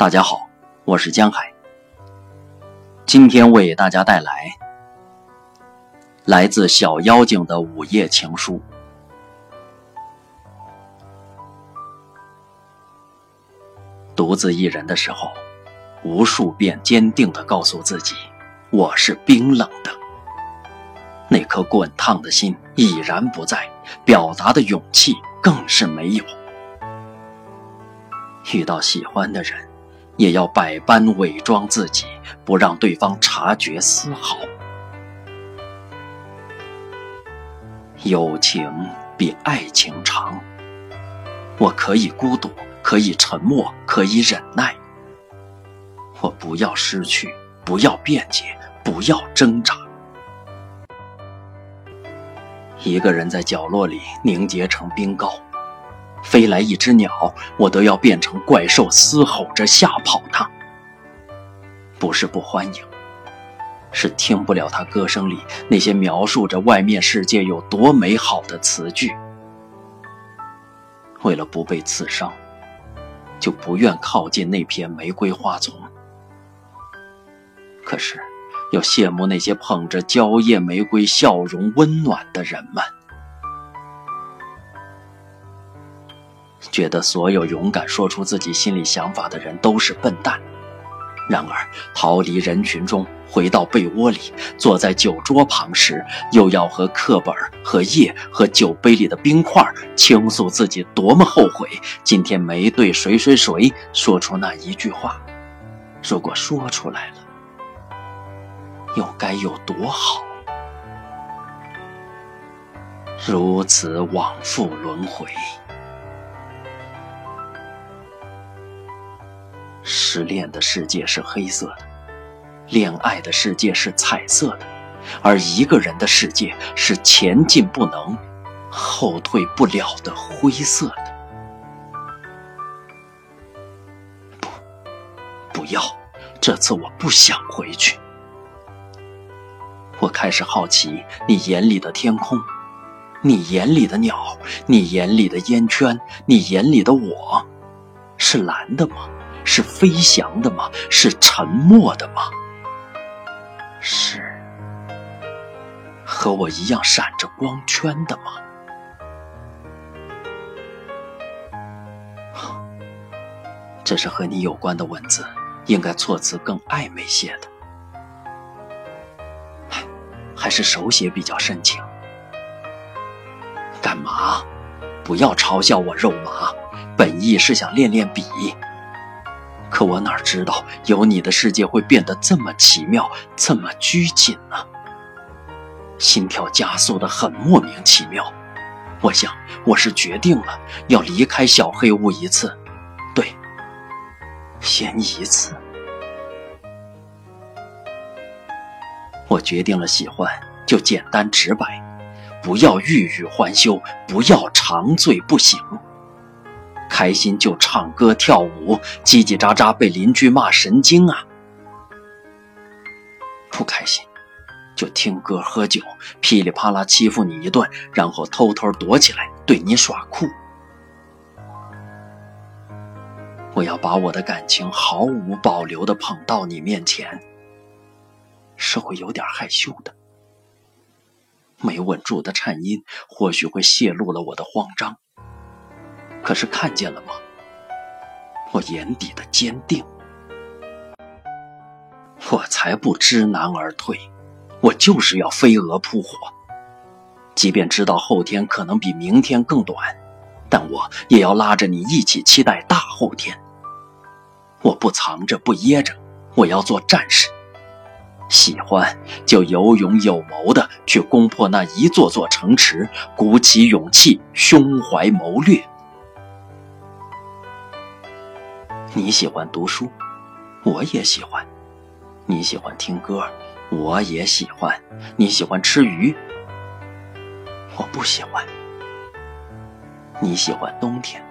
大家好，我是江海。今天为大家带来来自小妖精的午夜情书。独自一人的时候，无数遍坚定的告诉自己，我是冰冷的。那颗滚烫的心已然不在，表达的勇气更是没有。遇到喜欢的人。也要百般伪装自己，不让对方察觉丝毫。友情比爱情长，我可以孤独，可以沉默，可以忍耐。我不要失去，不要辩解，不要挣扎。一个人在角落里凝结成冰糕。飞来一只鸟，我都要变成怪兽，嘶吼着吓跑它。不是不欢迎，是听不了它歌声里那些描述着外面世界有多美好的词句。为了不被刺伤，就不愿靠近那片玫瑰花丛。可是，又羡慕那些捧着娇艳玫瑰、笑容温暖的人们。觉得所有勇敢说出自己心里想法的人都是笨蛋。然而，逃离人群中，回到被窝里，坐在酒桌旁时，又要和课本、和夜、和酒杯里的冰块倾诉自己多么后悔今天没对谁谁谁说出那一句话。如果说出来了，又该有多好？如此往复轮回。失恋的世界是黑色的，恋爱的世界是彩色的，而一个人的世界是前进不能，后退不了的灰色的。不，不要，这次我不想回去。我开始好奇你眼里的天空，你眼里的鸟，你眼里的烟圈，你眼里的我，是蓝的吗？是飞翔的吗？是沉默的吗？是和我一样闪着光圈的吗？这是和你有关的文字，应该措辞更暧昧些的，还是手写比较深情？干嘛？不要嘲笑我肉麻，本意是想练练笔。可我哪知道，有你的世界会变得这么奇妙，这么拘谨呢？心跳加速的很莫名其妙。我想，我是决定了要离开小黑屋一次，对，先一次。我决定了，喜欢就简单直白，不要欲语还休，不要长醉不醒。开心就唱歌跳舞，叽叽喳喳被邻居骂神经啊！不开心就听歌喝酒，噼里啪啦欺负你一顿，然后偷偷躲起来对你耍酷。我要把我的感情毫无保留的捧到你面前，是会有点害羞的。没稳住的颤音，或许会泄露了我的慌张。可是看见了吗？我眼底的坚定。我才不知难而退，我就是要飞蛾扑火。即便知道后天可能比明天更短，但我也要拉着你一起期待大后天。我不藏着，不掖着，我要做战士。喜欢就有勇有谋的去攻破那一座座城池，鼓起勇气，胸怀谋略。你喜欢读书，我也喜欢；你喜欢听歌，我也喜欢；你喜欢吃鱼，我不喜欢；你喜欢冬天，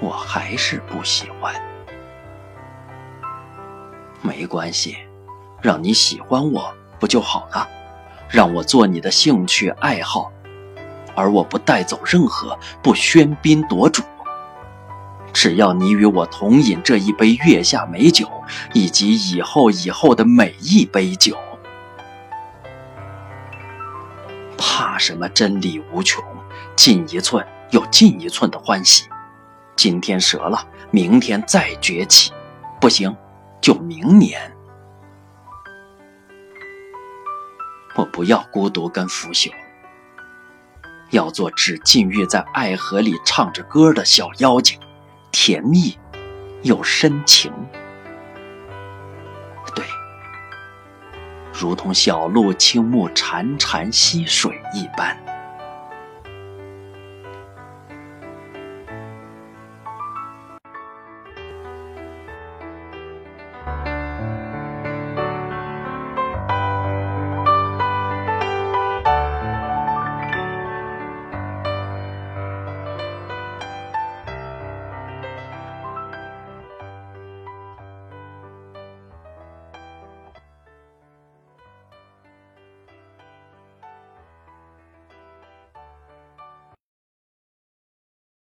我还是不喜欢。没关系，让你喜欢我不就好了？让我做你的兴趣爱好，而我不带走任何，不喧宾夺主。只要你与我同饮这一杯月下美酒，以及以后以后的每一杯酒，怕什么真理无穷？进一寸又进一寸的欢喜。今天折了，明天再崛起，不行，就明年。我不要孤独跟腐朽，要做只禁欲在爱河里唱着歌的小妖精，甜蜜又深情。对，如同小路青木潺潺溪水一般。